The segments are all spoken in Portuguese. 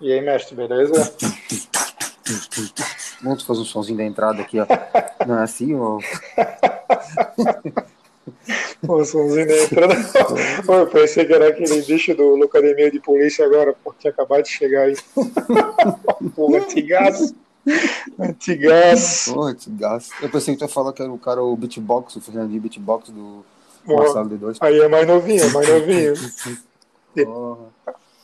E aí, mestre, beleza? Vamos fazer um sonzinho da entrada aqui, ó. Não é assim, ó. o somzinho da entrada. Eu pensei que era aquele bicho do Locademia de Polícia agora, porque acabado de chegar aí. Pô, antigaço. Antigaço. Pô, antigaço. Eu pensei que tu ia falar que era o cara, o beatbox, o Fernandinho beatbox do Marcelo D2. Aí é mais novinho, é mais novinho. Porra.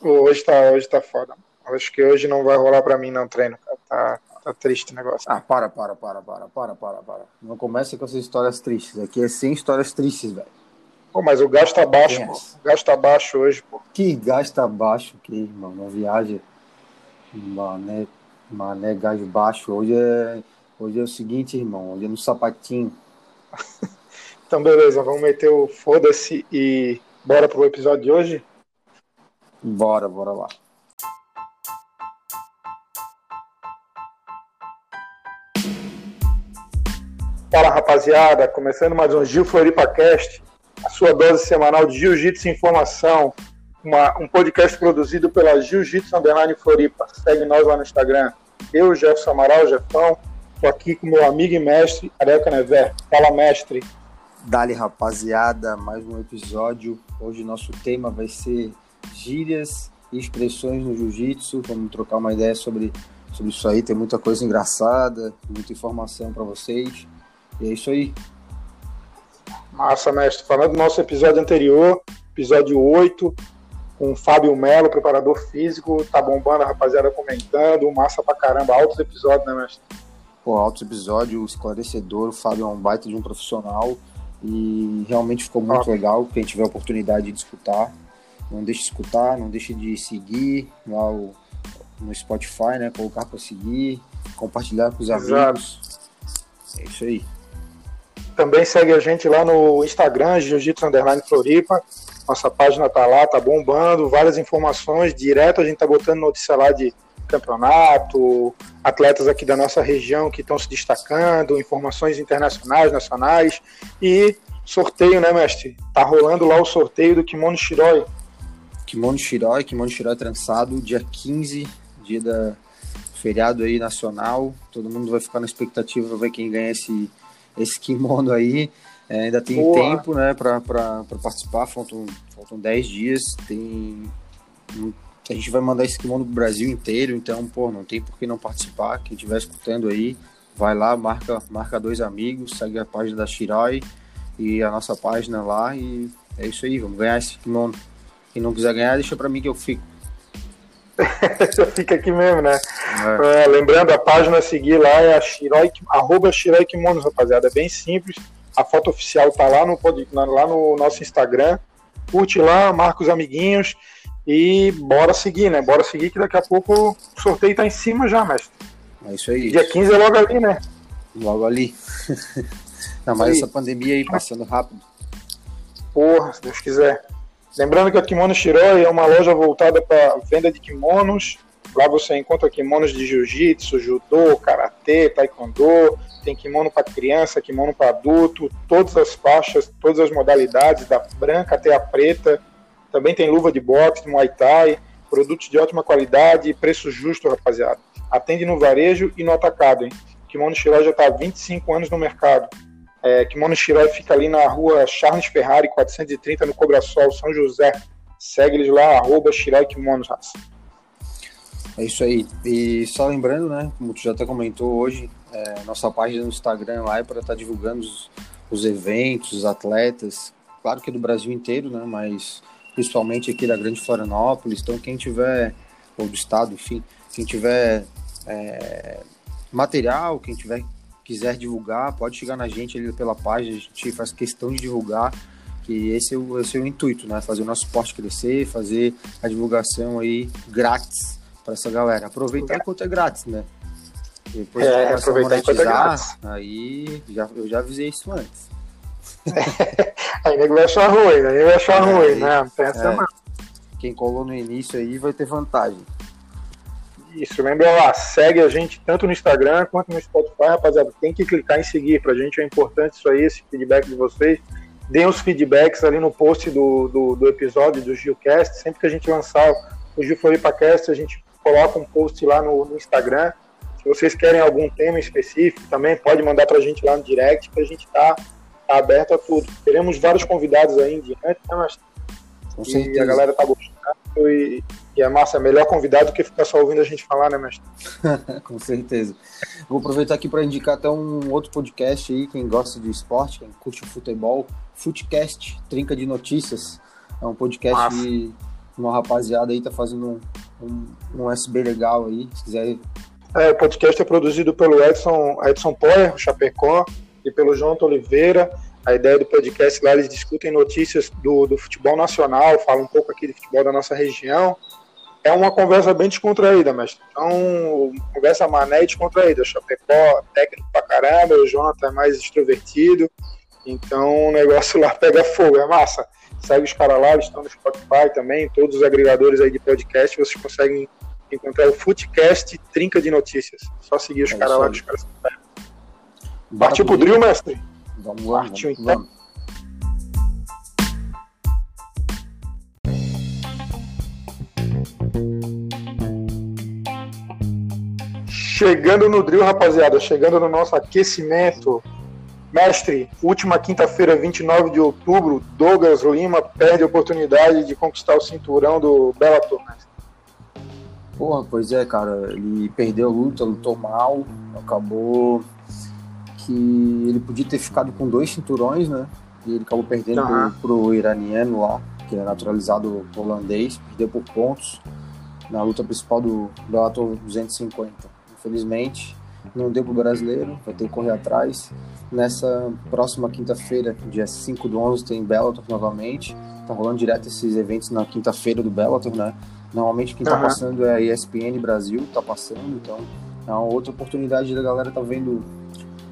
Hoje tá, hoje tá foda. Acho que hoje não vai rolar pra mim não treino, cara. Tá, tá triste o negócio. Ah, para, para, para, para, para, para, para. Não comece com essas histórias tristes. Aqui é sem histórias tristes, velho. Pô, mas o gasto tá baixo, pô. O gasto tá baixo hoje, pô. Que gasto tá baixo, que, irmão? Uma viagem. Mané, mané, gás baixo. Hoje é, hoje é o seguinte, irmão. Hoje é no sapatinho. então, beleza. Vamos meter o foda-se e bora pro episódio de hoje? Bora, bora lá. Fala rapaziada, começando mais um Gil Floripa Cast, a sua dose semanal de Jiu-Jitsu Informação, uma, um podcast produzido pela Jiu-Jitsu Underline Floripa. Segue nós lá no Instagram. Eu, Jefferson Amaral, Jefão, tô aqui com meu amigo e mestre, Areca Never. Fala, mestre. Dali, rapaziada, mais um episódio. Hoje nosso tema vai ser gírias e expressões no jiu-jitsu. Vamos trocar uma ideia sobre, sobre isso aí. Tem muita coisa engraçada, muita informação para vocês. E é isso aí. Massa, mestre. Falando do nosso episódio anterior, episódio 8, com o Fábio Melo, preparador físico, tá bombando a rapaziada comentando, massa pra caramba, altos episódios, né, mestre? Pô, altos episódios, esclarecedor, o Fábio é um baita de um profissional e realmente ficou muito ah. legal, quem tiver a oportunidade de escutar, não deixe de escutar, não deixe de seguir lá o, no Spotify, né, colocar para seguir, compartilhar com os Exato. amigos, é isso aí. Também segue a gente lá no Instagram, Jiu-Jitsu Underline Floripa. Nossa página tá lá, tá bombando, várias informações direto. A gente tá botando notícia lá de campeonato, atletas aqui da nossa região que estão se destacando, informações internacionais, nacionais e sorteio, né, mestre? Tá rolando lá o sorteio do Kimono Shiroi. Kimono Shiroi, Kimono Shiroi trançado, dia 15, dia da feriado aí nacional. Todo mundo vai ficar na expectativa para ver quem ganha esse esse kimono aí. É, ainda tem Boa. tempo né, para participar, faltam, faltam 10 dias. Tem, a gente vai mandar esse kimono pro Brasil inteiro, então, pô, não tem por que não participar. Quem estiver escutando aí, vai lá, marca, marca dois amigos, segue a página da Shirai e a nossa página lá e é isso aí, vamos ganhar esse kimono. Quem não quiser ganhar, deixa para mim que eu fico. Fica aqui mesmo, né? É. É, lembrando, a página a seguir lá é a Shiroi, arroba Shiroi Kimonos, rapaziada. É bem simples. A foto oficial tá lá no, lá no nosso Instagram. Curte lá, marca os amiguinhos e bora seguir, né? Bora seguir que daqui a pouco o sorteio tá em cima já, mestre. É isso aí. Dia 15 é logo ali, né? Logo ali. Não, mas essa pandemia aí passando rápido. Porra, se Deus quiser. Lembrando que a Kimono Shiroi é uma loja voltada para venda de kimonos. Lá você encontra kimonos de jiu-jitsu, judô, karatê, taekwondo, tem kimono para criança, kimono para adulto, todas as faixas, todas as modalidades, da branca até a preta. Também tem luva de boxe, muay thai, produtos de ótima qualidade e preço justo, rapaziada. Atende no varejo e no atacado, hein? Kimono Shiroi já está há 25 anos no mercado. É, Kimono Shiroi fica ali na rua Charles Ferrari, 430, no Cobrasol, São José. Segue eles lá, arroba Shiroi Kimonos, raça. É isso aí. E só lembrando, né, como tu já até comentou hoje, é, nossa página no Instagram lá é para estar tá divulgando os, os, eventos, os atletas, claro que do Brasil inteiro, né, mas principalmente aqui da Grande Florianópolis. Então, quem tiver, ou do estado, enfim, quem tiver é, material, quem tiver quiser divulgar, pode chegar na gente ali pela página, a gente faz questão de divulgar, que esse é o, esse é o intuito, né? Fazer o nosso esporte crescer, fazer a divulgação aí grátis para essa galera. Aproveitar enquanto é grátis, né? Depois é, aproveitar enquanto é grátis. Aí já, eu já avisei isso antes. aí nego vai achar ruim, aí vai achar é, ruim, né? Pensa é, Quem colou no início aí vai ter vantagem. Isso, lembra lá, segue a gente tanto no Instagram quanto no Spotify, rapaziada. Tem que clicar em seguir, pra gente é importante isso aí, esse feedback de vocês. Deem os feedbacks ali no post do, do, do episódio do Gilcast. Sempre que a gente lançar o Gil Floripacast, a gente coloca um post lá no, no Instagram. Se vocês querem algum tema específico, também pode mandar para a gente lá no direct, que a gente está tá aberto a tudo. Teremos vários convidados aí em diante, né, mas Com e certeza. a galera tá gostando e, e é massa, é melhor convidado do que ficar só ouvindo a gente falar, né, mestre? Com certeza. Vou aproveitar aqui para indicar até um outro podcast aí, quem gosta de esporte, quem curte o futebol, Footcast, Trinca de Notícias. É um podcast Massa. de uma rapaziada aí, tá fazendo um, um, um SB legal aí, se quiser. É, o podcast é produzido pelo Edson, Edson Poyer, o Chapecó, e pelo João Oliveira. A ideia do podcast lá, eles discutem notícias do, do futebol nacional, falam um pouco aqui do futebol da nossa região. É uma conversa bem descontraída, mestre. Então, conversa mané e descontraída. O Chapecó, técnico pra caramba, o Jonathan é mais extrovertido. Então, o negócio lá pega fogo, é massa. Segue os caras lá, eles estão no Spotify também, todos os agregadores aí de podcast, vocês conseguem encontrar o Footcast Trinca de Notícias. Só seguir os É caras lá, que os caras Partiu pro drill, mestre? Vamos lá, Partiu, vamos, então. vamos. Chegando no drill, rapaziada, chegando no nosso aquecimento. Mestre, última quinta-feira, 29 de outubro, Douglas Lima perde a oportunidade de conquistar o cinturão do Bellator. mestre. Porra, pois é, cara. Ele perdeu a luta, lutou mal, acabou que ele podia ter ficado com dois cinturões, né? E ele acabou perdendo Aham. pro, pro iraniano lá, que é naturalizado holandês, perdeu por pontos na luta principal do Bellator 250. Infelizmente, não deu pro brasileiro, vai ter que correr atrás. Nessa próxima quinta-feira, dia 5 do 11, tem Bellator novamente. Tá rolando direto esses eventos na quinta-feira do Bellator, né? Normalmente quem tá Aham. passando é a ESPN Brasil, tá passando, então é uma outra oportunidade da galera tá vendo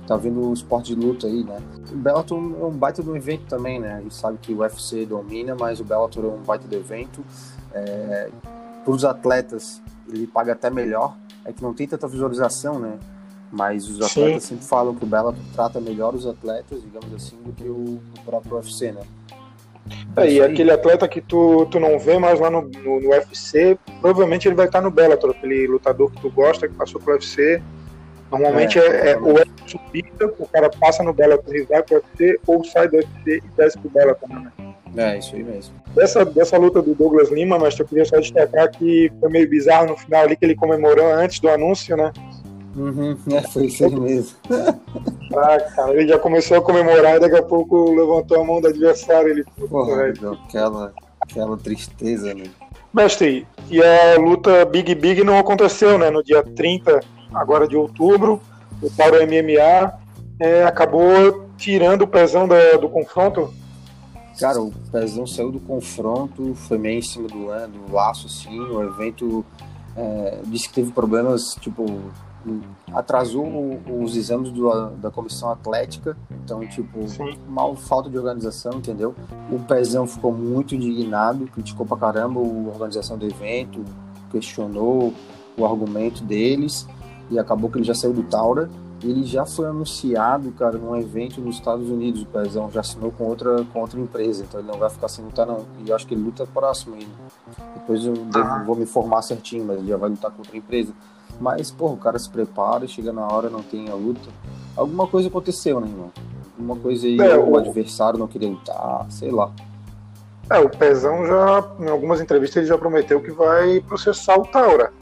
tá vendo o esporte de luta aí, né? O Bellator é um baita um evento também, né? A gente sabe que o UFC domina, mas o Bellator é um baita de evento. É, Para os atletas, ele paga até melhor. É que não tem tanta visualização, né? Mas os Sim. atletas sempre falam que o Bellator trata melhor os atletas, digamos assim, do que o, o próprio UFC, né? É, e aquele atleta que tu, tu não vê mais lá no, no, no UFC, provavelmente ele vai estar no Bellator, aquele lutador que tu gosta, que passou pro UFC. Normalmente É, é, é ou é subida, o cara passa no Bellator e vai pro UFC, ou sai do UFC e desce pro Bellator. Né? É, isso aí mesmo. Dessa, dessa luta do Douglas Lima, mas eu queria só destacar que foi meio bizarro no final ali que ele comemorou antes do anúncio, né? Uhum, é, foi isso aí mesmo. Ah, cara, ele já começou a comemorar e daqui a pouco levantou a mão do adversário. Ele, Porra, deu aquela, aquela tristeza, né? Mestre, e a luta Big Big não aconteceu, né? No dia 30, agora de outubro, o Tauro MMA é, acabou tirando o pezão da- do confronto. Cara, o Pezão saiu do confronto, foi meio em cima do, lan- do laço, assim, o evento é, disse que teve problemas, tipo, atrasou o- os exames do- da comissão atlética, então, tipo, Sim. mal falta de organização, entendeu? O Pezão ficou muito indignado, criticou pra caramba a organização do evento, questionou o argumento deles, e acabou que ele já saiu do Taura, ele já foi anunciado, cara, num evento nos Estados Unidos. O Pezão já assinou com outra, com outra empresa, então ele não vai ficar sem lutar, não. E eu acho que ele luta próximo ainda. Depois eu devo- Ah. vou me informar certinho, mas ele já vai lutar com outra empresa. Mas, porra, o cara se prepara, chega na hora, não tem a luta. Alguma coisa aconteceu, né, irmão? Alguma coisa aí, É, o o- adversário não queria lutar, sei lá. É, o Pezão já, em algumas entrevistas, ele já prometeu que vai processar o Taura.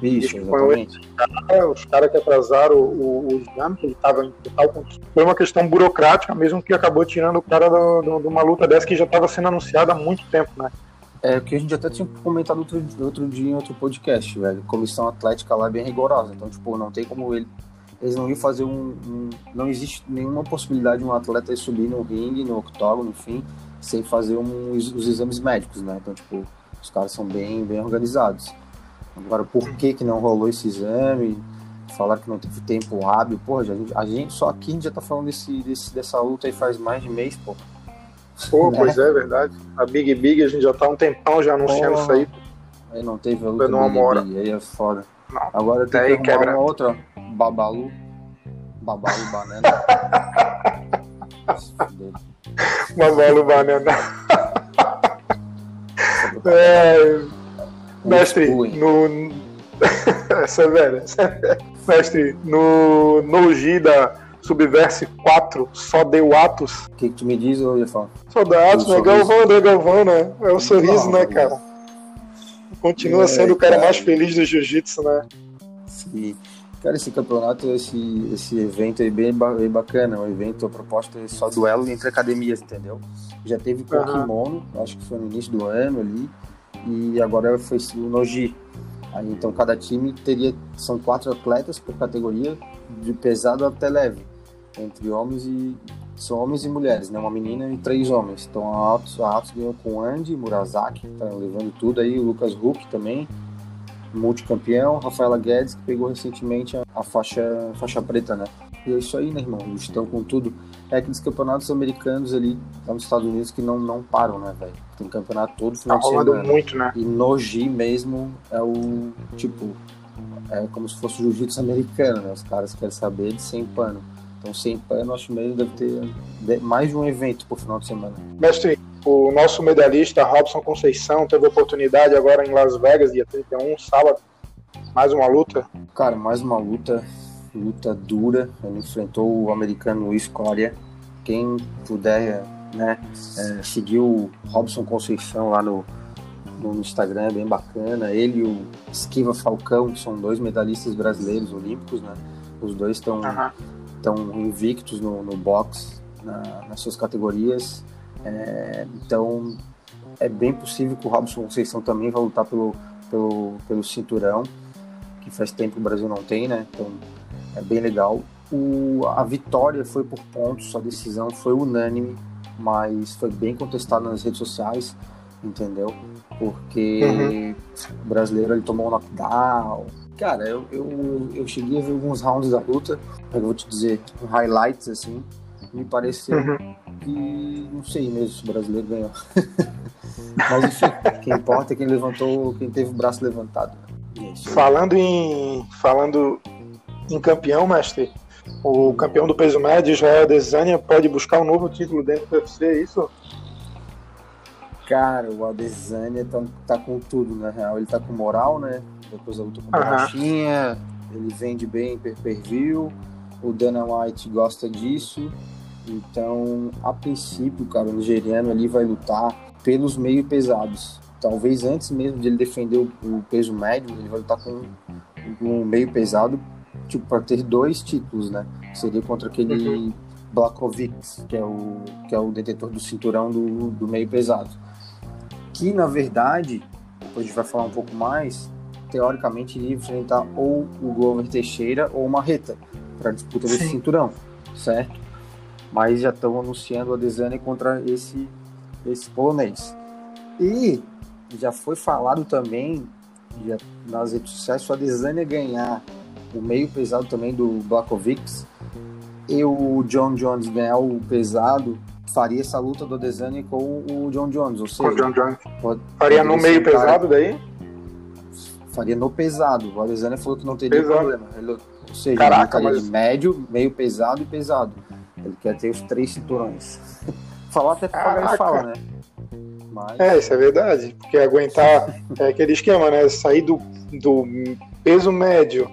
Isso, exatamente. É, os caras que atrasaram o, o exame, que ele estava em total. Foi uma questão burocrática mesmo que acabou tirando o cara de uma luta dessa que já estava sendo anunciada há muito tempo, né? É que a gente até tinha comentado outro, outro dia em outro podcast, velho. Comissão Atlética lá é bem rigorosa. Então, tipo, não tem como ele. Eles não iam fazer um. um- não existe nenhuma possibilidade de um atleta subir no ringue, no octógono, enfim, sem fazer um- os, exames médicos, né? Então, tipo, os caras são bem, bem organizados. Agora, por que, que não rolou esse exame? Falaram que não teve tempo hábil. Porra, já- a gente, só aqui a gente já tá falando desse, desse, dessa luta aí faz mais de mês, pô. Pô, Né? pois é, verdade. A Big Big a gente já tá um tempão já anunciando Porra. isso aí. Aí não teve a luta Big hora. Big, aí é foda. Não. Agora tem Daí que arrumar quebra. uma outra. Babalu. Babalu Banana. Babalu Banana. É, mestre, no, essa é velha. Essa é velha. Mestre, no Noji da Subverse 4, só deu Atos. O que, que tu me diz, ô Jefão? Só deu Atos, né? Galvão, André Galvão, né? É o sorriso, né, cara? Continua É, sendo o cara cara. mais feliz do jiu-jitsu, né? Sim. Cara, esse campeonato, esse, esse evento aí bem, bem bacana. O evento, a proposta é só duelo entre academias, entendeu? Já teve com kimono, acho que foi no início do ano ali, e agora foi o Noji. Aí, então cada time teria, são quatro atletas por categoria, de pesado até leve, entre homens e são homens e mulheres, né? Uma menina e três homens. Então a Atos, a Atos ganhou com o Andy Murazaki, tá levando tudo aí, o Lucas Huck também, multicampeão, Rafaela Guedes, que pegou recentemente a, a faixa, faixa preta, né? E é isso aí, né, irmão? Eles estão com tudo. É aqueles campeonatos americanos ali, lá nos Estados Unidos, que não, não param, né, velho? Tem campeonato todo Tá final de rolando semana. muito, né? E Noji mesmo é o, tipo, é como se fosse o jiu-jitsu americano, né? Os caras querem saber de sem pano. Então, sem pano, acho mesmo deve ter mais de um evento por final de semana. Mestre, o nosso medalhista Robson Conceição teve a oportunidade agora em Las Vegas, dia 31, sábado. Mais uma luta. Cara, mais uma luta, luta dura. Ele enfrentou o americano Luiz Coria. Quem puder, né, é, seguir o Robson Conceição lá no, no Instagram, é bem bacana. Ele e o Esquiva Falcão, que são dois medalhistas brasileiros olímpicos, né? Os dois estão estão invictos no, no boxe, na- nas suas categorias. É, então, é bem possível que o Robson Conceição também vá lutar pelo, pelo, pelo cinturão, que faz tempo que o Brasil não tem, né? Então, é bem legal. O, a vitória foi por pontos, a decisão foi unânime, mas foi bem contestada nas redes sociais, entendeu? Porque o brasileiro ele tomou um knockdown. Cara, eu, eu, eu cheguei a ver alguns rounds da luta, eu vou te dizer, highlights assim, me pareceu Uhum. que não sei mesmo se o brasileiro ganhou. Mas enfim, quem importa é quem levantou, quem teve o braço levantado. É. Falando em, falando em campeão, mestre, o campeão do peso médio, Israel Adesanya, pode buscar um novo título dentro do UFC, é isso? Cara, o Adesanya tá, tá com tudo, na real. Ele tá com moral, né? Depois da luta com o Aham. Borrachinha, ele vende bem per per view. O Dana White gosta disso. Então, a princípio, cara, o nigeriano ali vai lutar pelos meio pesados. Talvez antes mesmo de ele defender o, peso médio, ele vai lutar com um meio pesado, tipo, para ter dois títulos, né? Seria contra aquele Blakovic, que é o, que é o detentor do cinturão do, do meio pesado. Que, na verdade, depois a gente vai falar um pouco mais, teoricamente iria enfrentar ou o Glover Teixeira ou o Marreta para disputa desse Sim. cinturão, certo? Mas já estão anunciando o Adesanya contra esse, esse polonês. E já foi falado também já nas redes sociais, se o Adesanya ganhar o meio pesado também do Blakovic e o John Jones ganhar o pesado, faria essa luta do Adesanya com o John Jones, ou Com o seja, John Jones. pode- Faria no meio pesado daí? faria no pesado. O Adesanya falou que não teria Pesado. problema. Ele, ou seja, Caraca, ele mas- de médio, meio pesado e pesado. Ele quer ter os três cinturões. Falar até pra Caraca. fala, né? Mas É, isso é verdade. Porque aguentar é aquele esquema, né? Sair do, do peso médio,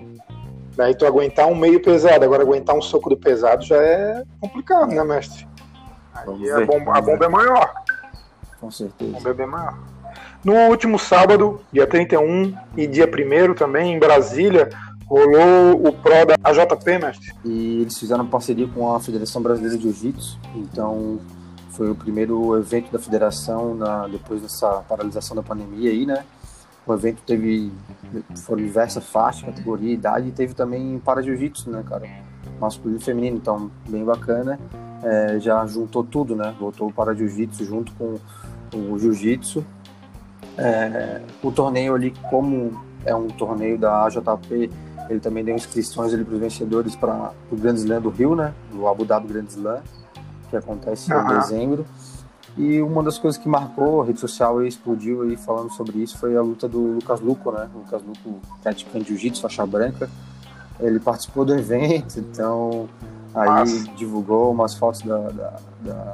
daí tu aguentar um meio pesado, agora aguentar um soco do pesado já é complicado, né, mestre? Aí a ver, bomba, a bomba é maior. com A certeza. bomba é bem maior. No último sábado, dia 31 e dia 1 também, em Brasília, rolou o Pro da AJP, mestre. E eles fizeram parceria com a Federação Brasileira de Jiu-Jitsu. Então foi o primeiro evento da federação na, depois dessa paralisação da pandemia aí, né? O evento teve foram diversas faixas, categoria, idade e teve também para jiu-jitsu, né, cara? Masculino e feminino, então bem bacana. É, já juntou tudo, né? Voltou para jiu-jitsu junto com o jiu-jitsu. É, o torneio ali, como é um torneio da AJP, ele também deu inscrições para os vencedores para o Grand Slam do Rio, né? Do Abu Dhabi Grand Slam, que acontece em Aham. dezembro. E uma das coisas que marcou a rede social e explodiu aí falando sobre isso foi a luta do Lucas Luco, né? O Lucas Luco, praticante de jiu-jitsu, faixa branca. Ele participou do evento, então aí Massa. divulgou umas fotos da, da, da,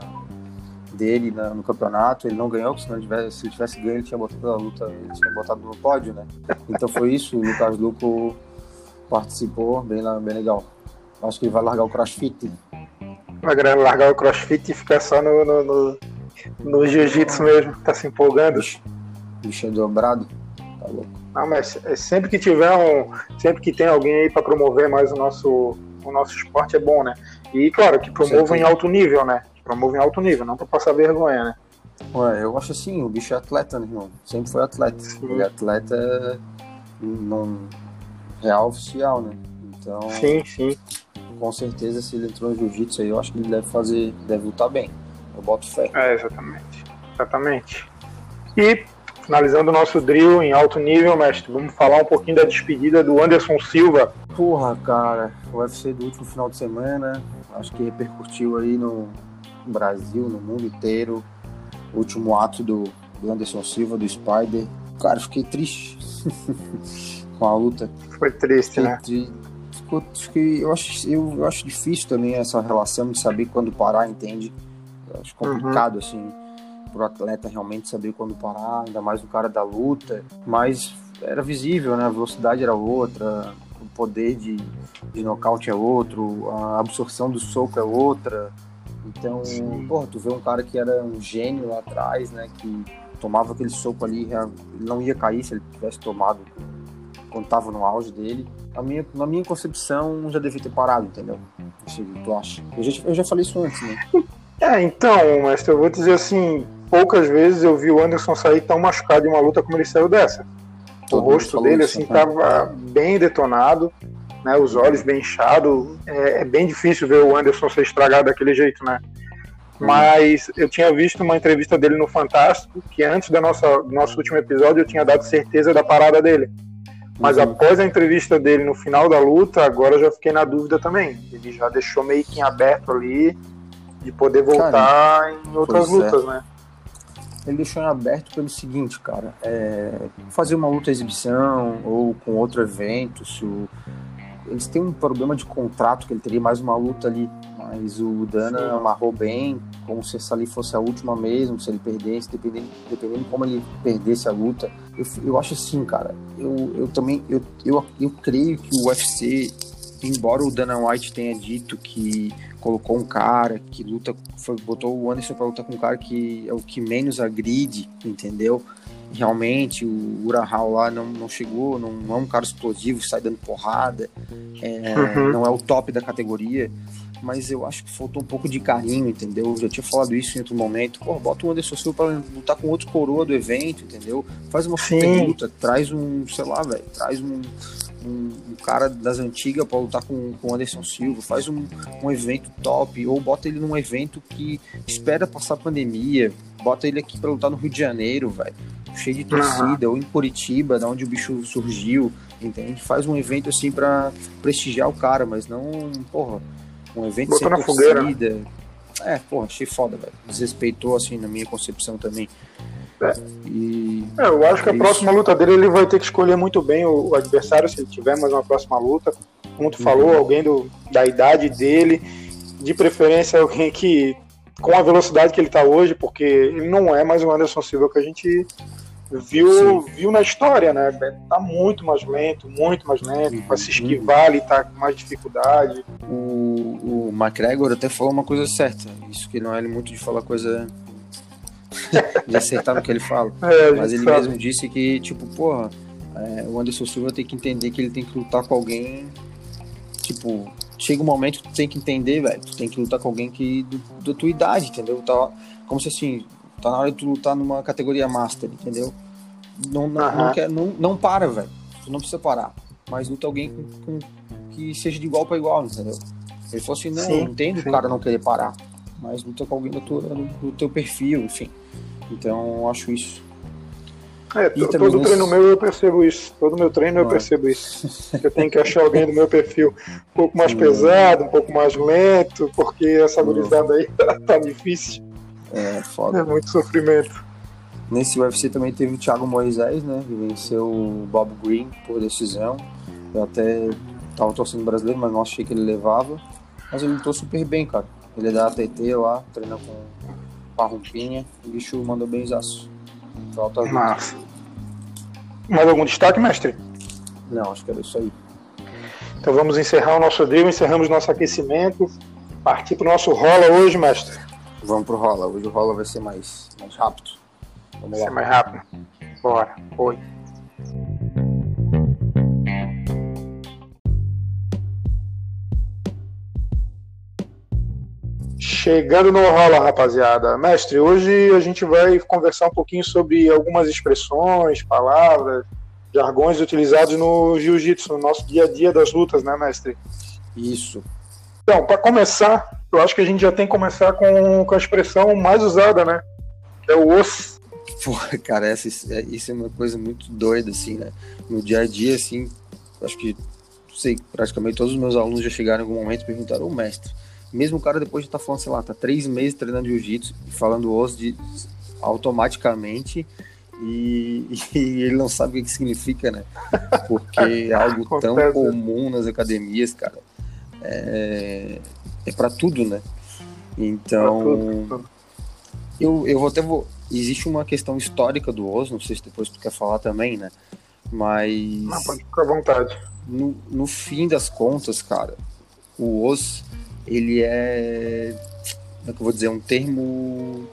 dele na, no campeonato. Ele não ganhou, porque se, não tivesse, se ele tivesse ganho, ele tinha botado a luta, ele tinha botado no pódio, né? Então foi isso, o Lucas Luco participou, bem, bem legal. Acho que ele vai largar o crossfit. Vai largar o crossfit e ficar só no, no, no, no jiu-jitsu mesmo, tá se empolgando. Bicho é dobrado, tá louco. Não, mas é sempre que tiver um. Sempre que tem alguém aí para promover mais o nosso, o nosso esporte é bom, né? E claro, que promova em alto nível, né? promove em alto nível, não para passar vergonha, né? Ué, eu acho assim, o bicho é atleta, né, irmão? Sempre foi atleta. Sim. Ele é atleta num real oficial, né? Então. Sim, sim. Com certeza, se ele entrou no jiu-jitsu aí, eu acho que ele deve fazer, deve lutar bem. Eu boto fé. É, exatamente. Exatamente. E, finalizando o nosso drill em alto nível, mestre, vamos falar um pouquinho da despedida do Anderson Silva. Porra, cara, o UFC do último final de semana, acho que repercutiu aí no, no Brasil, no mundo inteiro. O último ato do, do Anderson Silva, do Spider. Cara, fiquei triste com a luta. Foi triste, né? Tri... Ficou, fiquei, eu, acho, eu, eu, acho difícil também essa relação de saber quando parar, entende? Eu acho complicado, uhum. assim, pro atleta realmente saber quando parar, ainda mais o cara da luta. Mas era visível, né? A velocidade era outra, o poder de, de nocaute é outro, a absorção do soco é outra. Então, porra, tu vê um cara que era um gênio lá atrás, né? Que tomava aquele soco ali, ele não ia cair se ele tivesse tomado quando tava no auge dele. A minha, na minha concepção, já devia ter parado, entendeu? tu acha? Eu já, eu já falei isso antes, né? É, então, mas eu vou dizer assim, poucas vezes eu vi o Anderson sair tão machucado em uma luta como ele saiu dessa. Todo o rosto dele, isso, assim, né? tava bem detonado né, os olhos bem inchados. É, é, bem difícil ver o Anderson ser estragado daquele jeito, né? Mas eu tinha visto uma entrevista dele no Fantástico, que antes da nossa, do nosso último episódio eu tinha dado certeza da parada dele. Mas uhum. após a entrevista dele no final da luta, agora eu já fiquei na dúvida também. Ele já deixou meio que em aberto ali de poder voltar cara, em outras lutas, é. né? Ele deixou em aberto pelo seguinte, cara, é, fazer uma luta exibição ou com outro evento, se o, eles têm um problema de contrato que ele teria mais uma luta ali. Mas o Dana Sim. amarrou bem, como se essa ali fosse a última mesmo, se ele perdesse, dependendo, dependendo de como ele perdesse a luta. Eu, eu acho assim, cara, eu, eu também, eu, eu, eu creio que o UFC, embora o Dana White tenha dito que colocou um cara que luta, foi, botou o Anderson para lutar com um cara que é o que menos agride, entendeu? Realmente o Urahal lá não, não chegou, não, não, é um cara explosivo, sai dando porrada, é, uhum. não é o top da categoria, mas eu acho que faltou um pouco de carinho, entendeu? Eu já tinha falado isso em outro momento. Pô, bota o Anderson Silva pra lutar com outro coroa do evento, entendeu? Faz uma super luta, traz um, sei lá, velho, traz um, um, um, cara das antigas para lutar com, com o Anderson Silva, faz um, um evento top, ou bota ele num evento que espera passar a pandemia, bota ele aqui para lutar no Rio de Janeiro, velho cheio de torcida, uhum. ou em Curitiba, da onde o bicho surgiu, entende? Faz um evento assim para prestigiar o cara, mas não, porra, um evento Botou sem na torcida. Fogueira. É, porra, achei foda, velho. Desrespeitou, assim, na minha concepção também. É. E... É, eu acho que a é próxima luta dele ele vai ter que escolher muito bem o, o adversário se ele tiver mais uma próxima luta. Como tu uhum. falou, alguém do, da idade dele, de preferência alguém que com a velocidade que ele está hoje, porque ele não é mais o Anderson Silva que a gente viu, viu na história, né? Tá muito mais lento, muito mais lento. Para se esquivar, ele tá com mais dificuldade. O, o McGregor até falou uma coisa certa. Isso que não é muito de falar coisa. de acertar no que ele fala. É, Mas ele sabe. mesmo disse que, tipo, porra, é, o Anderson Silva tem que entender que ele tem que lutar com alguém. Tipo, chega um momento que tu tem que entender, velho. Tu tem que lutar com alguém que da tua idade, entendeu? Tá, como se assim, Tá na hora de tu lutar numa categoria master, entendeu? Não, não, não, quer, não, não para, velho. Tu não precisa parar. Mas luta alguém com, com, que seja de igual para igual, entendeu? Ele falou assim, não, sim, eu entendo sim. o cara não querer parar. Mas luta com alguém do teu, do teu perfil, enfim. Então eu acho isso. É, todo nesse... treino meu eu percebo isso. Todo meu treino eu percebo isso. eu tenho que achar alguém do meu perfil um pouco mais pesado, um pouco mais lento, porque essa gurizada aí tá difícil. É foda. É muito sofrimento. Nesse UFC também teve o Thiago Moisés, né? Que venceu o Bob Green por decisão. Eu até tava torcendo brasileiro, mas não achei que ele levava. Mas ele lutou super bem, cara. Ele é da ATT lá, treina com, com a roupinha. O bicho mandou bem os Falta Massa. Mais algum destaque, mestre? Não, acho que era isso aí. Então vamos encerrar o nosso drill, encerramos nosso aquecimento. Partir para o nosso rola hoje, mestre. Vamos pro rola. Hoje o rola vai ser mais, mais rápido. Vamos lá. ser mais rápido. Bora. Oi. Chegando no rola, rapaziada. Mestre, hoje a gente vai conversar um pouquinho sobre algumas expressões, palavras, jargões utilizados no jiu-jitsu, no nosso dia a dia das lutas, né, mestre? Isso. Então, para começar, eu acho que a gente já tem que começar com, com a expressão mais usada, né? Que é o osso. Porra, cara, essa, isso é uma coisa muito doida, assim, né? No dia a dia, assim, acho que, sei, praticamente todos os meus alunos já chegaram em algum momento e perguntaram, ô mestre, mesmo o cara depois de estar tá falando, sei lá, tá três meses treinando jiu-jitsu e falando osso de, automaticamente e, e, ele não sabe o que, significa, né? Porque é algo tão comum nas academias, cara. É, é para tudo, né? Então, eu, eu vou até vou. Existe uma questão histórica do osso, não sei se depois tu quer falar também, né? Mas. Não, pode ficar à vontade. No, no fim das contas, cara, o osso ele é, como é que eu vou dizer, um termo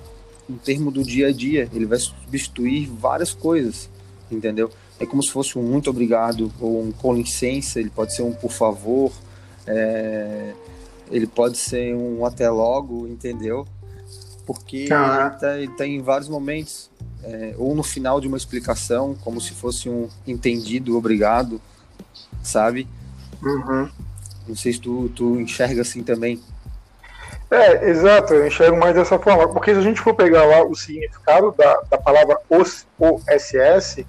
um termo do dia a dia, ele vai substituir várias coisas, entendeu? É como se fosse um muito obrigado ou um com licença, ele pode ser um por favor, é, ele pode ser um até logo, entendeu? Porque ah. ele, tá, tá em vários momentos, é, ou no final de uma explicação, como se fosse um entendido, obrigado, sabe? Uhum. Não sei se tu, tu enxerga assim também. É, exato, eu enxergo mais dessa forma. Porque se a gente for pegar lá o significado da, da palavra OS, OSS,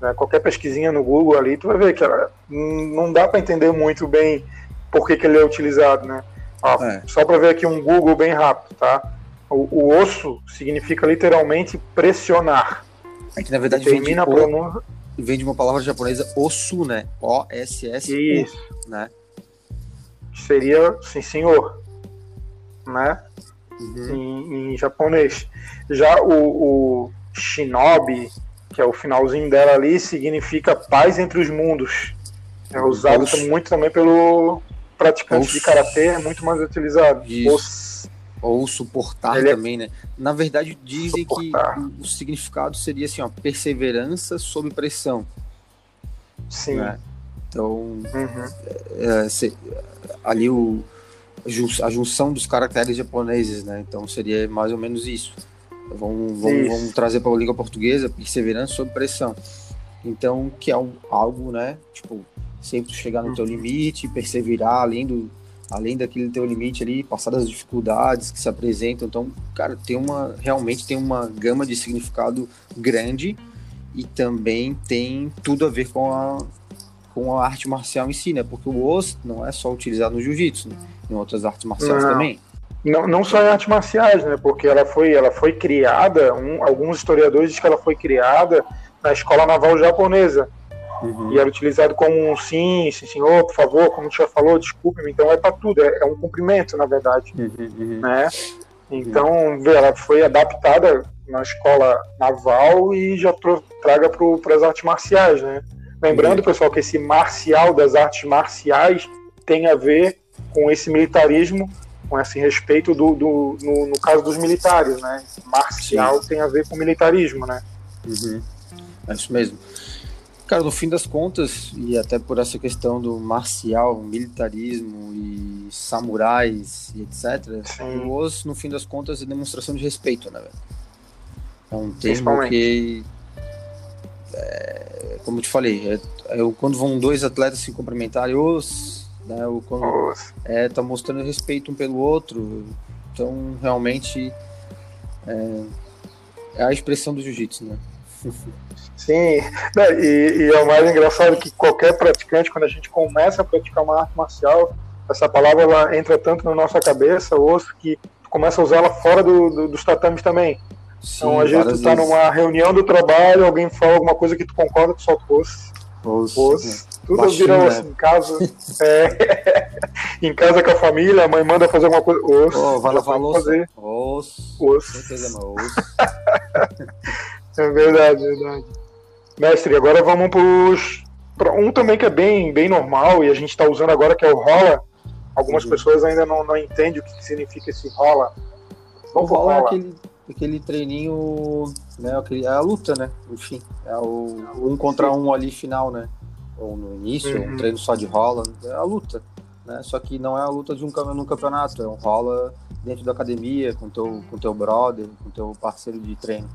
né, qualquer pesquisinha no Google ali, tu vai ver que ela, não dá para entender muito bem por que, que ele é utilizado, né? Ó, é. Só para ver aqui um Google bem rápido, tá? O, o, osso significa literalmente pressionar. É que na verdade vem de, o, vem de uma palavra japonesa osu, né? O-S-S-U, né? seria sim senhor, né? Uhum. Em, em, japonês. Já o, o shinobi, que é o finalzinho dela ali, significa paz entre os mundos. É usado Oxi. muito também pelo praticante Oxi. de karatê, é muito mais utilizado. Ou suportar Ele é também, é... né? Na verdade, dizem suportar. que o, significado seria assim, ó, perseverança sob pressão. Sim. Né? Então, uhum. é, se, ali o, a junção dos caracteres japoneses, né? Então seria mais ou menos isso. Vamos, vamos, vamos trazer para a língua portuguesa perseverança sob pressão. Então, que é um, algo, né? Tipo, sempre chegar no teu uhum. limite, perseverar além do além daquele teu limite ali, passar das dificuldades que se apresentam. Então, cara, tem uma realmente tem uma gama de significado grande e também tem tudo a ver com a com a arte marcial em si, né? Porque o osso não é só utilizado no jiu-jitsu, né? em outras artes marciais não. também. Não, não só em artes marciais, né? Porque ela foi, ela foi criada, um, alguns historiadores dizem que ela foi criada na escola naval japonesa. Uhum. E era utilizado como um sim, sim, senhor, por favor, como já falou, desculpe-me. Então é para tudo, é, é, um cumprimento, na verdade. Uhum, uhum. Né? Então, ela foi adaptada na escola naval e já traga para as artes marciais, né? Lembrando, pessoal, que esse marcial das artes marciais tem a ver com esse militarismo, com esse respeito do, do no, no, caso dos militares, né? Marcial Sim. tem a ver com militarismo, né? Uhum. É isso mesmo. Cara, no fim das contas, e até por essa questão do marcial, militarismo e samurais e etc., Sim. o osso, no fim das contas, é demonstração de respeito, né, velho? É um termo que é, como eu te falei, é, é, quando vão dois atletas se cumprimentarem, os, né, o, quando, é, tá mostrando respeito um pelo outro, então realmente é, é a expressão do jiu-jitsu, né? Sim, e, e, é o mais engraçado que qualquer praticante, quando a gente começa a praticar uma arte marcial, essa palavra ela entra tanto na nossa cabeça, osso, que tu começa a usar ela fora do, do, dos tatames também. Sim, então, às vezes tu tá vezes. numa reunião do trabalho, alguém fala alguma coisa que tu concorda, tu solta o poço. Poço. Tudo Baixinho, vira né? em casa. é. em casa com a família, a mãe manda fazer alguma coisa. Osso, oh, vai lavar louça. fazer. Osso. Osso. Certeza, mas osso. é verdade, verdade. Mestre, agora vamos pros. Pra um também que é bem, bem normal e a gente está usando agora, que é o rola. Algumas Sim. pessoas ainda não, não entendem o que significa esse rola. Vamos o rola, rola. é aquele, aquele treininho, né? Aquele, é a luta, né? Enfim, é o um contra um ali final, né? Ou no início, uhum. um treino só de rola, é a luta. Né? Só que não é a luta de um, num campeonato, é um rola dentro da academia, com teu, com teu brother, com teu parceiro de treino.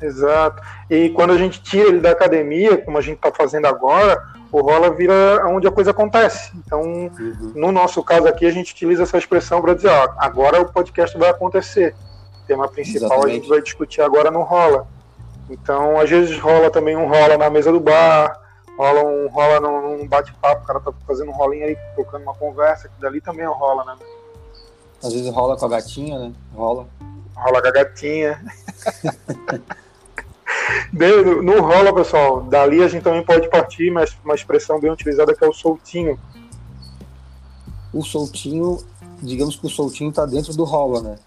Exato. E quando a gente tira ele da academia, como a gente está fazendo agora, o rola vira onde a coisa acontece. Então, uhum. no nosso caso aqui, a gente utiliza essa expressão para dizer, ó, agora o podcast vai acontecer. O tema principal Exatamente. a gente vai discutir agora no rola. Então, às vezes rola também um rola na mesa do bar, rola um rola num, bate-papo, o cara tá fazendo um rolinho aí, tocando uma conversa, que dali também é um rola, né? Às vezes rola com a gatinha, né? Rola. Rola com a gatinha. no rola, pessoal, dali a gente também pode partir, mas uma expressão bem utilizada que é o soltinho. O soltinho, digamos que o soltinho está dentro do rola, né?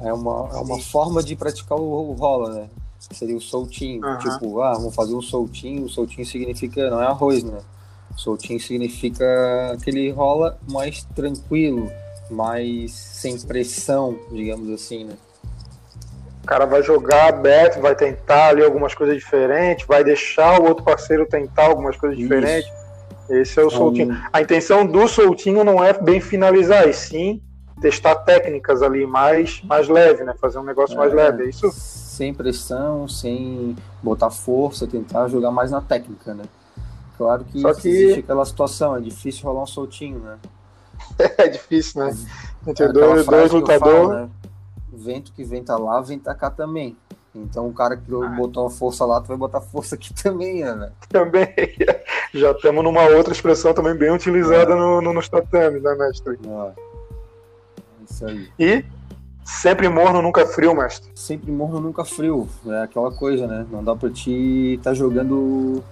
É uma, é uma forma de praticar o, o rola, né? Seria o soltinho. Uhum. Tipo, ah, vamos fazer um soltinho. O soltinho significa, não é arroz, né? Soltinho significa aquele rola mais tranquilo, mais sem pressão, digamos assim, né? O cara vai jogar aberto, vai tentar ali algumas coisas diferentes, vai deixar o outro parceiro tentar algumas coisas Isso. diferentes. Esse é o então, soltinho. A intenção do soltinho não é bem finalizar, e sim testar técnicas ali mais, mais leve, né? Fazer um negócio é, mais leve, é isso? Sem pressão, sem botar força, tentar jogar mais na técnica, né? Claro que, Só que... existe aquela situação, é difícil rolar um soltinho, né? é difícil, né? Entre é dois, dois lutadores. Né? Vento que venta lá, venta cá também. Então o cara que ah. botou a força lá, tu vai botar força aqui também, né? Também. Já estamos numa outra expressão também bem utilizada é. no, no, nos tatames, né, mestre? É. Isso aí. E sempre morno, nunca frio, mestre. Sempre morno, nunca frio. É aquela coisa, né? Não dá pra te estar tá jogando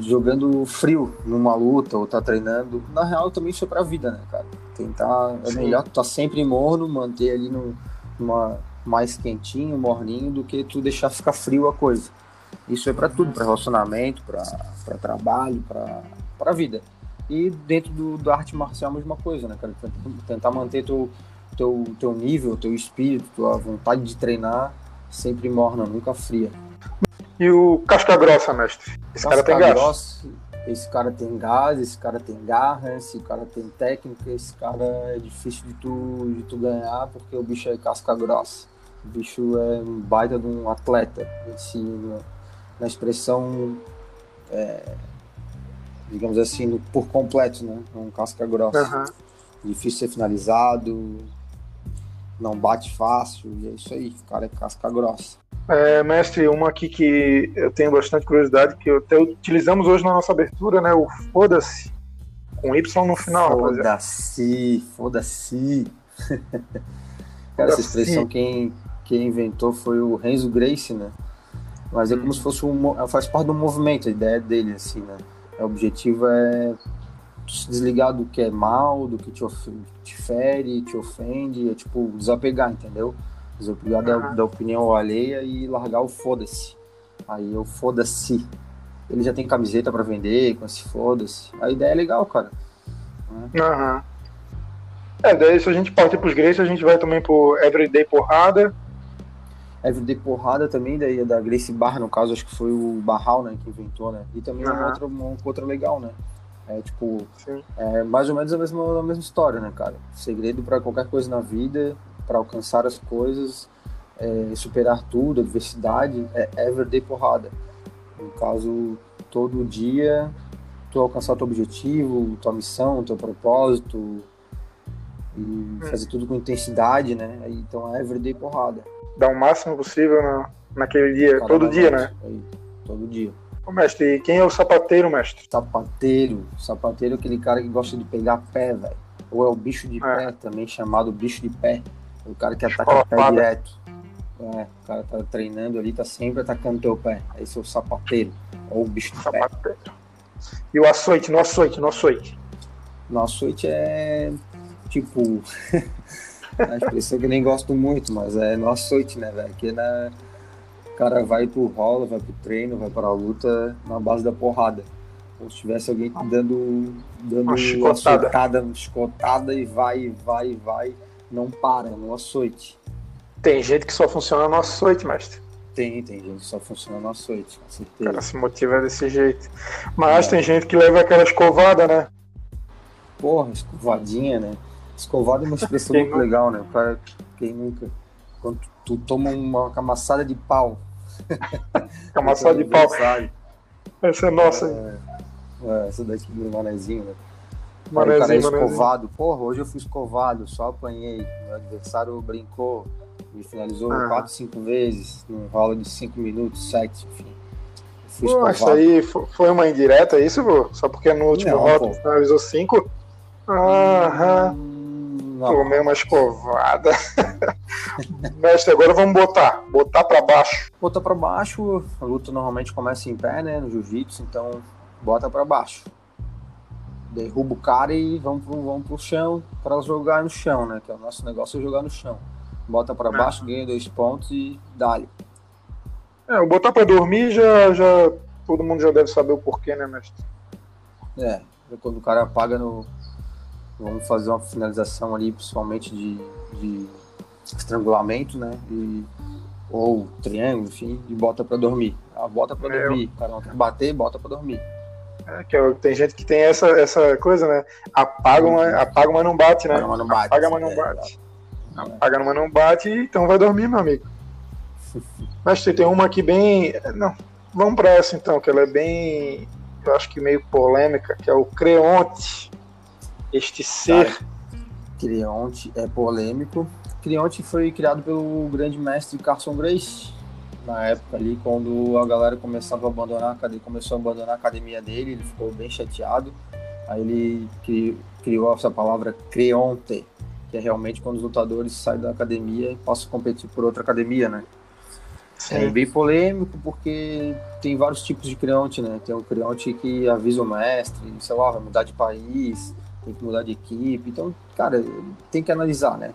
jogando frio numa luta ou tá treinando. Na real, também isso é pra vida, né, cara? Tentar. É Sim. melhor tu tá sempre morno, manter ali no uma, mais quentinho, morninho, do que tu deixar ficar frio a coisa. Isso é para tudo, para relacionamento, para trabalho, para vida. E dentro do, da arte marcial a mesma coisa, né, cara? Tentar manter teu, teu, teu nível, teu espírito, tua vontade de treinar sempre morna, nunca fria. E o casca grossa, mestre? Esse casca cara tem grossa, esse cara tem gás, esse cara tem garra, esse cara tem técnica, esse cara é difícil de tu, de tu ganhar porque o bicho é casca grossa. O bicho é um baita de um atleta, assim, na expressão, é, digamos assim, por completo, né? Um casca grossa. Uhum. Difícil ser finalizado, não bate fácil, e é isso aí, o cara é casca grossa. É, mestre, uma aqui que eu tenho bastante curiosidade, que até utilizamos hoje na nossa abertura, né? O foda-se. Com Y no final, Foda-se, foda-se. Cara, essa expressão quem, quem inventou foi o Renzo Grace, né? Mas é como hum. se fosse um. faz parte do movimento, a ideia dele, assim, né? O objetivo é se desligar do que é mal, do que te, te fere, te ofende, é tipo desapegar, entendeu? Desapegar uhum. da, da opinião alheia e largar o foda-se. Aí eu foda-se. Ele já tem camiseta para vender com esse foda-se. A ideia é legal, cara. Aham. Uhum. É, daí se a gente partir pros Grace, a gente vai também pro Everyday Porrada. Everyday Porrada também, daí é da Grace Barra, no caso, acho que foi o Barral, né, que inventou, né? E também uhum. uma, outra, uma outra legal, né? É tipo, Sim. é mais ou menos a mesma, a mesma história, né, cara? Segredo para qualquer coisa na vida, para alcançar as coisas, é, superar tudo, adversidade, é everyday porrada. No caso, todo dia tu alcançar teu objetivo, tua missão, teu propósito e hum. fazer tudo com intensidade, né? Então é everyday porrada. Dar o máximo possível na, naquele dia, Cada todo dia, né? Aí, todo dia. Ô, mestre, quem é o sapateiro, mestre? Sapateiro. Sapateiro é aquele cara que gosta de pegar pé, velho. Ou é o bicho de é. pé, também chamado bicho de pé. O cara que ataca o pé direto. É, o cara tá treinando ali, tá sempre atacando teu pé. Esse é o sapateiro. Ou o bicho de sapateiro. pé. E o açoite, no açoite, no açoite. No açoite é tipo. a expressão que eu nem gosto muito, mas é no açoite, né, velho? Que na... o cara vai pro rola, vai pro treino, vai pra luta na base da porrada. Ou se tivesse alguém dando, dando uma chicotada. Açoitada, uma chicotada e vai, vai, vai, não para, no açoite. Tem gente que só funciona no açoite, mestre. Tem, tem gente que só funciona no açoite, com certeza. O cara se motiva desse jeito. Mas é. tem gente que leva aquela escovada, né? Porra, escovadinha, né? Escovada é uma expressão muito nunca? legal, né? O cara, quem nunca. Quando tu, tu toma uma camaçada de pau. camaçada de pau. Essa é nossa. É, é, essa daqui do manezinho, né? Manezinho, o cara é escovado. Porra, hoje eu fui escovado, só apanhei. Meu adversário brincou, me finalizou ah. quatro, cinco vezes, num rolo de cinco minutos, sete, enfim. Fui pô, isso aí foi uma indireta, é isso, pô? Só porque no último rolo finalizou cinco? Aham. Hum, Tomei uma escovada. Mestre, agora vamos botar. Botar para baixo. Botar para baixo, a luta normalmente começa em pé, né? No jiu-jitsu, então bota para baixo. Derruba o cara e vamos, vamos pro chão para jogar no chão, né? Que é o nosso negócio é jogar no chão bota para é. baixo, ganha dois pontos e dá-lhe. É, o botar para dormir já, já. Todo mundo já deve saber o porquê, né, mestre? É, quando o cara paga no. Vamos fazer uma finalização ali, principalmente de, de estrangulamento, né? E, ou triângulo, enfim, e bota para dormir. Ah, bota para é, dormir. O cara não quer bater, bota para dormir. É, que é, tem gente que tem essa, essa coisa, né? Apaga, mas, apaga, mas não bate, né? Apaga, mas não bate. Apaga, mas não é, bate. Apaga mas não bate, então vai dormir, meu amigo. Mas tem uma aqui bem. Não, vamos para essa então, que ela é bem. Eu acho que meio polêmica, que é o Creonte. Este ser. Creonte é polêmico. Creonte foi criado pelo grande mestre Carson Grace. Na época ali, quando a galera começava a abandonar, começou a abandonar a academia dele, ele ficou bem chateado. Aí ele criou essa palavra Creonte, que é realmente quando os lutadores saem da academia e passam a competir por outra academia, né? Sim. É bem polêmico porque tem vários tipos de creonte, né? Tem o creonte que avisa o mestre, sei lá, vai mudar de país, tem que mudar de equipe. Então, cara, tem que analisar, né?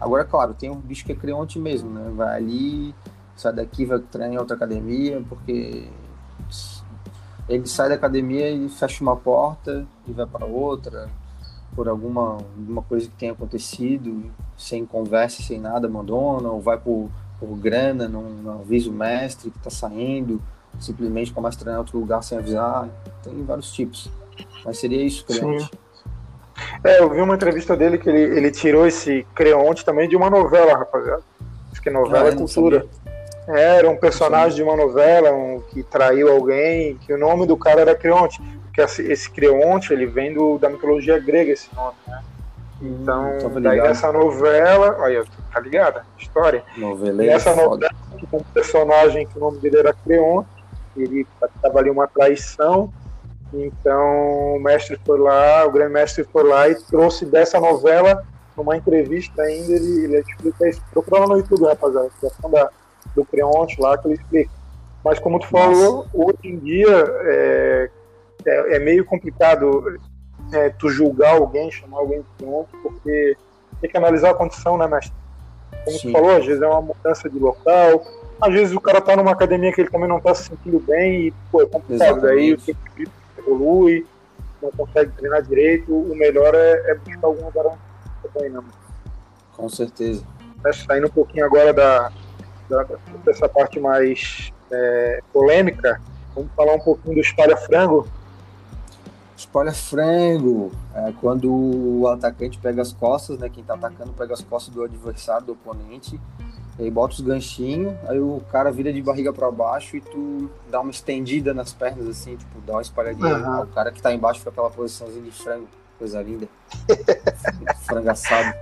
Agora, claro, tem um bicho que é creonte mesmo, né? Vai ali, sai daqui, vai treinar em outra academia, porque ele sai da academia e fecha uma porta e vai para outra por alguma, alguma coisa que tenha acontecido, sem conversa, sem nada, abandona, ou vai por, por grana, não, não avisa o mestre que está saindo, simplesmente começa a treinar em outro lugar sem avisar. Tem vários tipos. Mas seria isso, Creonte. É, eu vi uma entrevista dele que ele, ele tirou esse Creonte também de uma novela, rapaziada. Acho que novela ah, é cultura. Era um personagem de uma novela um, que traiu alguém, que o nome do cara era Creonte que esse Creonte ele vem do, da mitologia grega esse nome, né? Hum, então, daí nessa novela, olha, tá ligada? História. Noveleira. Nessa novela, que tem um personagem que o nome dele era Creonte, ele estava ali uma traição. Então o mestre foi lá, o grande mestre foi lá e trouxe dessa novela, numa entrevista ainda, ele, ele explica isso. Procura lá no YouTube, rapaziada, questão da, do Creonte lá que ele explica. Mas como tu falou, hoje em dia, é, é, é meio complicado é, tu julgar alguém, chamar alguém de pronto, porque tem que analisar a condição, né, mestre? Como Sim. tu falou, às vezes é uma mudança de local, às vezes o cara tá numa academia que ele também não tá se sentindo bem e, pô, é complicado. Exatamente. Daí o tempo evolui, não consegue treinar direito, o melhor é, é buscar alguma garantia também, né? Com certeza. Saindo um pouquinho agora da, da dessa parte mais é, polêmica, vamos falar um pouquinho do espalha-frango, Espalha frango. É, quando o atacante pega as costas, né? Quem tá atacando pega as costas do adversário, do oponente. E aí bota os ganchinhos, aí o cara vira de barriga para baixo e tu dá uma estendida nas pernas, assim, tipo, dá uma espalhadinha. Uhum. O cara que tá embaixo fica aquela posiçãozinha de frango. Coisa linda. frango assado.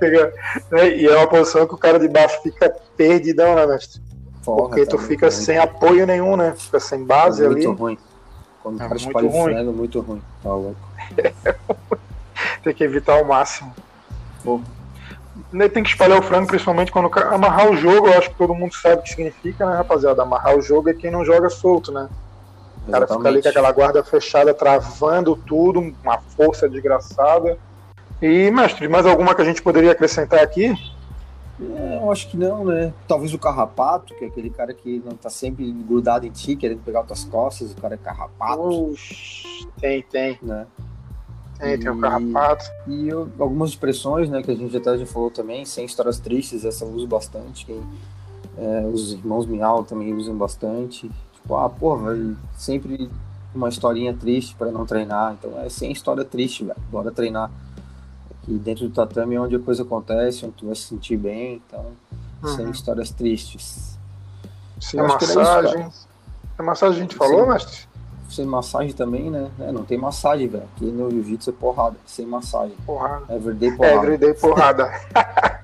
Né, e é uma posição que o cara de baixo fica perdidão, né, mestre? Porra, Porque tá tu fica ruim. sem apoio nenhum, né? Fica sem base é ali. Muito ruim. Quando o é cara espalha o frango, muito ruim. Tá louco. tem que evitar ao máximo. Pô. Tem que espalhar o frango, principalmente quando amarrar o jogo, eu acho que todo mundo sabe o que significa, né, rapaziada? Amarrar o jogo é quem não joga solto, né? O cara fica ali com aquela guarda fechada, travando tudo, uma força desgraçada. E, mestre, mais alguma que a gente poderia acrescentar aqui? É, eu acho que não, né? Talvez o carrapato, que é aquele cara que não tá sempre grudado em ti, querendo pegar tuas costas, o cara é carrapato. Ux, tem, tem. Né? Tem, tem o carrapato. E eu, algumas expressões, né, que a gente até já falou também, sem histórias tristes, essa eu uso bastante. Quem, é, os irmãos Miau também usam bastante. Tipo, ah, porra, sempre uma historinha triste para não treinar. Então é sem história triste, velho. Bora treinar. Aqui dentro do tatame é onde a coisa acontece, onde tu vai se sentir bem. Então, uhum. sem histórias tristes. Sem massagem. Isso, a massagem a gente falou, sem, mestre? Sem massagem também, né? É, não tem massagem, velho. Aqui no jiu-jitsu é porrada, sem massagem. Porrada. Everyday porrada. Everyday porrada.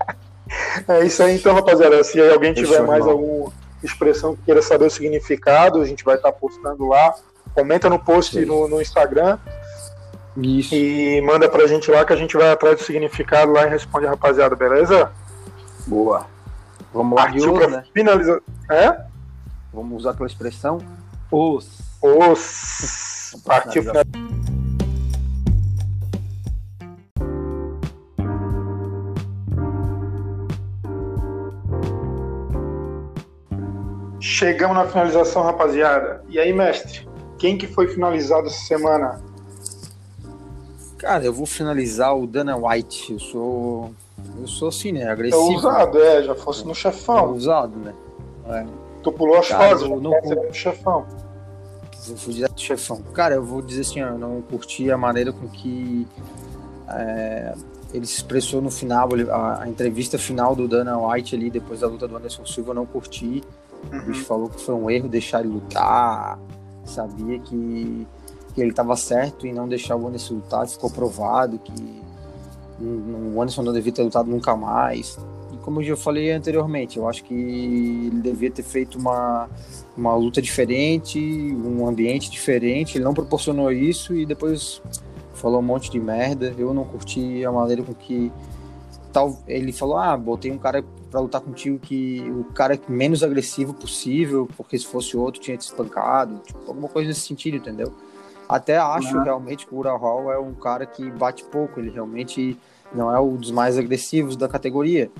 é isso aí então, rapaziada. Se alguém tiver mais irmão. Expressão que queira saber o significado, a gente vai estar tá postando lá. Comenta no post no, no, Instagram. Isso. E manda pra gente lá que a gente vai atrás do significado lá e responde a rapaziada, beleza? Boa. Vamos lá, Partiu pra né? finalizar. É? Vamos usar aquela expressão. Os. Os. Partiu finalizar. Chegamos na finalização, rapaziada. E aí, mestre? Quem que foi finalizado essa semana? Cara, eu vou finalizar o Dana White. Eu sou. Eu sou assim, né? Agressivo. É usado, é, já fosse no chefão. É usado, né? É. Tu pulou as Cara, fases, não, não no chefão. Eu fui direto do chefão. Cara, eu vou dizer assim, eu não curti a maneira com que é, ele se expressou no final, a, a, entrevista final do Dana White ali, depois da luta do Anderson Silva, eu não curti. Uhum. O bicho falou que foi um erro deixar ele lutar, sabia que, que ele estava certo em não deixar o Anderson lutar, ficou provado que o Anderson não devia ter lutado nunca mais. E como eu já falei anteriormente, eu acho que ele devia ter feito uma, uma luta diferente, um ambiente diferente. Ele não proporcionou isso e depois falou um monte de merda. Eu não curti a maneira com que tal. Ele falou: Ah, botei um cara para lutar contigo que o cara é menos agressivo possível, porque se fosse outro tinha te espancado, tipo, alguma coisa nesse sentido, entendeu? Até acho uhum. realmente que o Ura Hall é um cara que bate pouco, ele realmente não é um dos mais agressivos da categoria.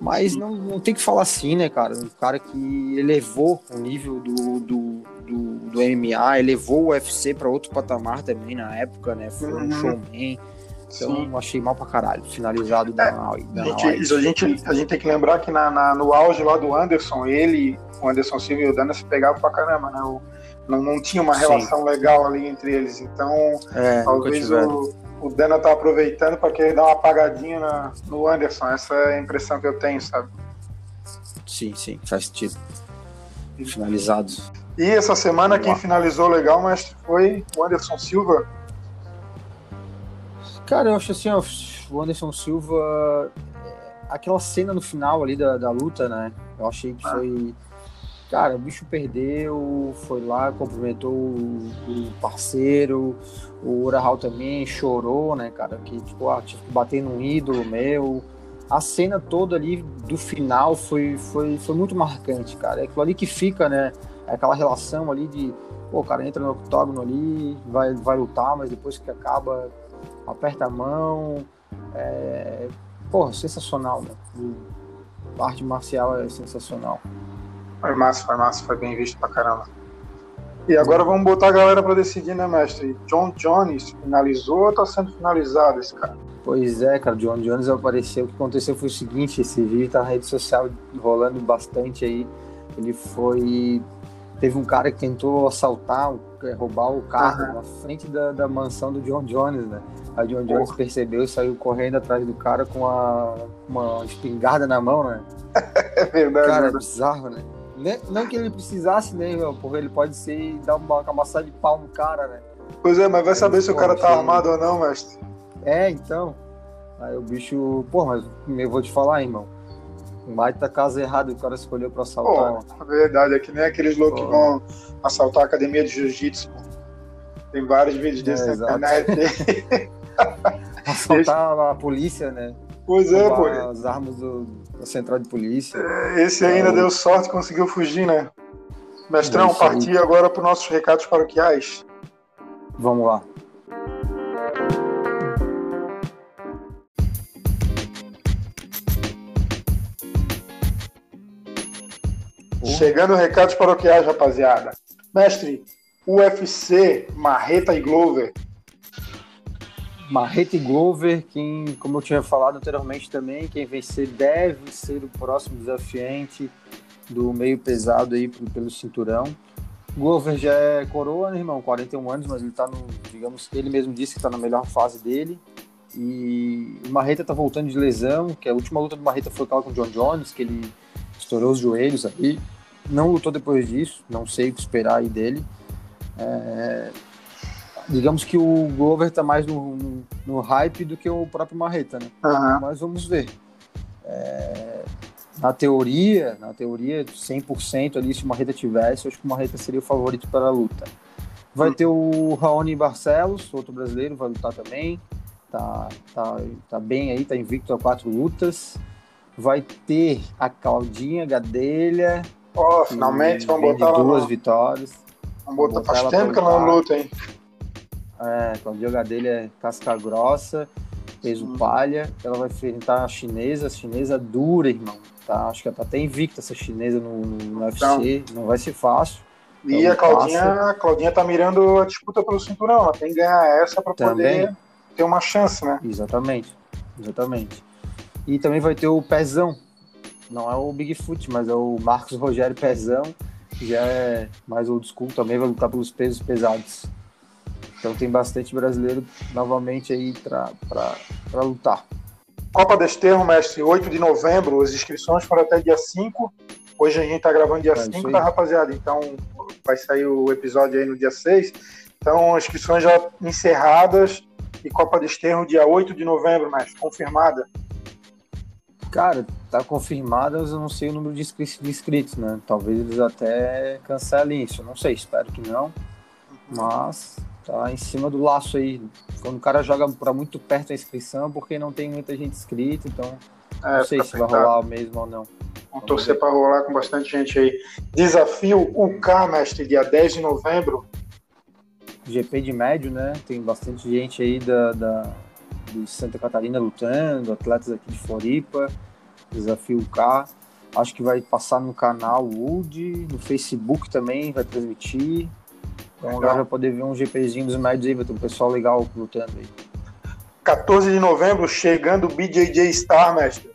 Mas não, não tem que falar assim, né, cara? Um cara que elevou o nível do, do, do, do MMA, elevou o UFC para outro patamar também na época, né? Foi um uhum. showman então Sim. achei mal pra caralho, finalizado da, é, da gente, a, gente, a gente tem que lembrar que na, na, no auge lá do Anderson, ele, o Anderson Silva e o Dana se pegavam pra caramba, né? O, não, não tinha uma relação Sim. legal ali entre eles. Então, é, talvez o, o Dana tá aproveitando para querer dar uma apagadinha na, no Anderson. Essa é a impressão que eu tenho, sabe? Sim, sim, faz sentido. Finalizados. E essa semana quem finalizou legal, mas foi o Anderson Silva, Cara, eu acho assim, ó, o Anderson Silva, é, aquela cena no final ali da, da luta, né? Eu achei que foi. Cara, o bicho perdeu, foi lá, cumprimentou o, o parceiro, o Urahal também chorou, né, cara? Que, tipo, ah, tive que bater num ídolo meu. A cena toda ali do final foi, foi, foi muito marcante, cara. É aquilo ali que fica, né? É aquela relação ali de, pô, o cara entra no octógono ali, vai, vai lutar, mas depois que acaba, aperta a mão. É, porra, sensacional, né? A arte marcial é sensacional. Foi massa, foi massa, foi bem visto pra caramba. E agora vamos botar a galera para decidir, né, mestre? John Jones finalizou ou tá sendo finalizado esse cara? Pois é, cara, John Jones apareceu. O que aconteceu foi o seguinte: esse vídeo tá na rede social rolando bastante aí. Ele foi. Teve um cara que tentou assaltar, roubar o carro uhum. na frente da, da mansão do John Jones, né? A John Jones Porra. percebeu e saiu correndo atrás do cara com a, uma espingarda na mão, né? é verdade. Cara, é bizarro, né? Não que ele precisasse, né, meu? Porque ele pode ser dar uma camaçada de pau no cara, né? Pois é, mas vai saber se o cara tá armado ou não, mestre. É, então. Aí o bicho. Pô, mas eu vou te falar, irmão. Baita casa errado o cara escolheu pra assaltar. Pô, né? verdade, é que nem aqueles loucos que vão assaltar a academia de jiu-jitsu. Tem vários vídeos desses é, na internet. Assaltar a polícia, né? Pois é, pô. As armas do, da central de polícia. É, esse ainda é, deu sorte, conseguiu fugir, né? Mestrão, partir agora para os nossos recados paroquiais. Vamos lá. Chegando recados paroquiais, rapaziada. Mestre, UFC, Marreta e Glover. Marreta e Glover, quem, como eu tinha falado anteriormente também, quem vencer deve ser o próximo desafiante do meio pesado aí pelo cinturão. Glover já é coroa, né, irmão? 41 anos, mas ele tá no, digamos, ele mesmo disse que tá na melhor fase dele. E o Marreta tá voltando de lesão, que a última luta do Marreta foi com o John Jones, que ele estourou os joelhos aí. Não lutou depois disso, não sei o que esperar aí dele. É, digamos que o Glover tá mais no, no, no, hype do que o próprio Marreta, né? Uhum. Mas vamos ver. É, na teoria, na teoria, 100% ali, se o Marreta tivesse, eu acho que o Marreta seria o favorito para a luta. Vai ter o Raoni Barcelos, outro brasileiro, vai lutar também. Tá, tá, tá bem aí, tá invicto a quatro lutas. Vai ter a Claudinha Gadelha. Oh, finalmente vamos botar duas lá. vitórias. Vamos botar, botar faz tempo que ela não luta, hein? É, Claudinha Gadelha é casca grossa, peso palha. Ela vai enfrentar a chinesa, a chinesa dura, irmão Tá, acho que ela tá até invicta essa chinesa no, no UFC, então, não vai ser fácil. E a Claudinha, a Claudinha tá mirando a disputa pelo cinturão, ela tem que ganhar essa para poder ter uma chance, né? Exatamente, exatamente. E também vai ter o Pezão, não é o Bigfoot, mas é o Marcos Rogério Pezão, que já é mais old school, também vai lutar pelos pesos pesados. Então tem bastante brasileiro novamente aí para lutar. Copa Desterro, mestre, 8 de novembro, as inscrições foram até dia 5. Hoje a gente tá gravando dia é 5, tá, rapaziada? Então vai sair o episódio aí no dia 6. Então, inscrições já encerradas e Copa Desterro dia 8 de novembro, mestre, confirmada. Cara, tá confirmada, mas eu não sei o número de inscritos, né? Talvez eles até cancelem isso. Não sei, espero que não. Mas tá em cima do laço aí. Quando o cara joga para muito perto a inscrição, porque não tem muita gente inscrita, então é, não sei se vai rolar mesmo ou não. Vamos, Vamos torcer para rolar com bastante gente aí. Desafio UK, mestre, dia 10 de novembro. GP de médio, né? Tem bastante gente aí da, da, de Santa Catarina lutando, atletas aqui de Floripa. Desafio UK. Acho que vai passar no canal Wood, no Facebook também vai transmitir. Então agora vai poder ver um GPzinho dos médios aí, vai ter um pessoal legal lutando aí. 14 de novembro, chegando o BJJ Star, mestre.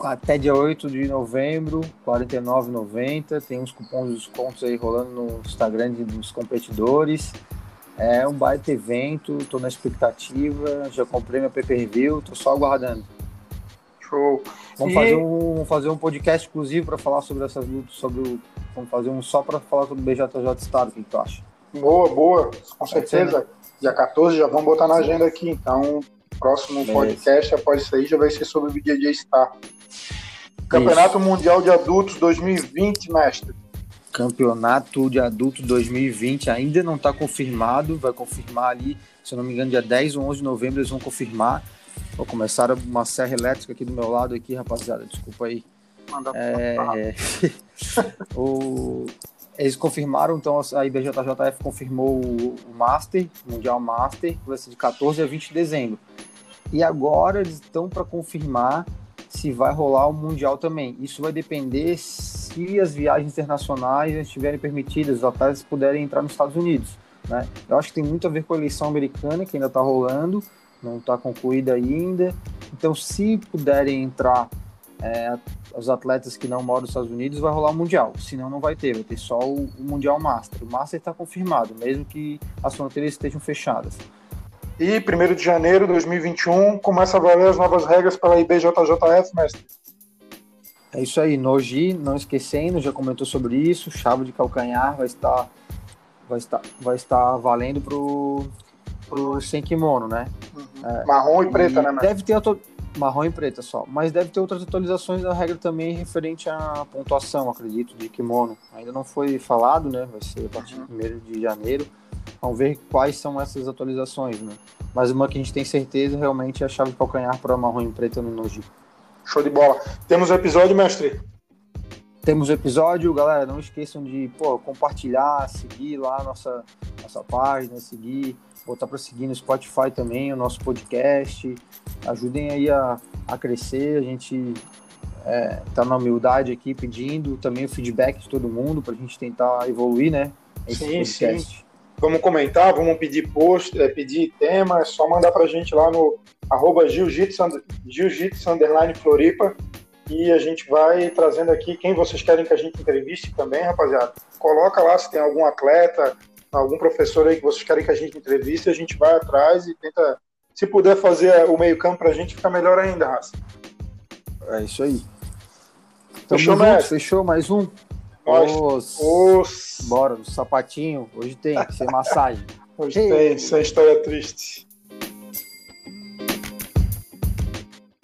Até dia 8 de novembro, R$ 49,90. Tem uns cupons de descontos aí rolando no Instagram dos competidores. É um baita evento, tô na expectativa, já comprei meu pay-per-view, tô só aguardando. Show. Vamos, e... fazer, um, vamos fazer um podcast exclusivo para falar sobre essas lutas, sobre o, vamos fazer um só para falar sobre o BJJ Estado, o que tu acha? Boa, boa, com certeza. Dia 14 já vamos botar na agenda aqui, então próximo Beleza. podcast após isso aí já vai ser sobre o BJJ Star. Campeonato isso. Mundial de Adultos 2020, mestre. Campeonato de Adultos 2020 ainda não está confirmado, vai confirmar ali, se eu não me engano, dia 10 ou 11 de novembro eles vão confirmar. Vou começar uma serra elétrica aqui do meu lado aqui, rapaziada. Desculpa aí. É... o... Eles confirmaram, então a IBJJF confirmou o, Master, o Mundial Master, que vai ser de 14 a 20 de dezembro. E agora eles estão para confirmar se vai rolar o Mundial também. Isso vai depender se as viagens internacionais estiverem permitidas, os atletas puderem entrar nos Estados Unidos. Né? Eu acho que tem muito a ver com a eleição americana, que ainda está rolando, não está concluída ainda. Então, se puderem entrar é, os atletas que não moram nos Estados Unidos, vai rolar o Mundial. Senão, não vai ter, vai ter só o, o Mundial Master. O Master está confirmado, mesmo que as fronteiras estejam fechadas. E 1 de janeiro de 2021 começa a valer as novas regras para a IBJJF, mestre. É isso aí, Noji, não esquecendo, já comentou sobre isso, chave de calcanhar vai estar vai estar, vai estar valendo pro pro sem kimono, né? Uhum. É, marrom e preta, e né? Deve ter auto... marrom e preta só, mas deve ter outras atualizações da regra também referente à pontuação, acredito, de kimono. Ainda não foi falado, né? Vai ser a partir uhum. de 1 de janeiro. Vamos ver quais são essas atualizações, né? Mas uma que a gente tem certeza realmente é a chave de calcanhar para marrom e preta no Noji. Show de bola. Temos o episódio, mestre? temos o episódio, galera. Não esqueçam de pô, compartilhar, seguir lá a nossa, nossa página, seguir, botar para seguir no Spotify também o nosso podcast. Ajudem aí a, a crescer. A gente é, tá na humildade aqui pedindo também o feedback de todo mundo para a gente tentar evoluir, né? Esse sim, podcast. sim. Vamos comentar, vamos pedir post, é, pedir tema, é só mandar para a gente lá no arroba jiu-jitsu, jiu-jitsu underline Floripa e a gente vai trazendo aqui quem vocês querem que a gente entreviste também, rapaziada. Coloca lá se tem algum atleta, algum professor aí que vocês querem que a gente entreviste, a gente vai atrás e tenta, se puder fazer o meio campo pra gente, fica melhor ainda, Raça. É isso aí. Tamo fechou, junto, fechou mais um. Os... Os... Bora, do sapatinho. Hoje tem, sem massagem. Hoje tem, sem história triste.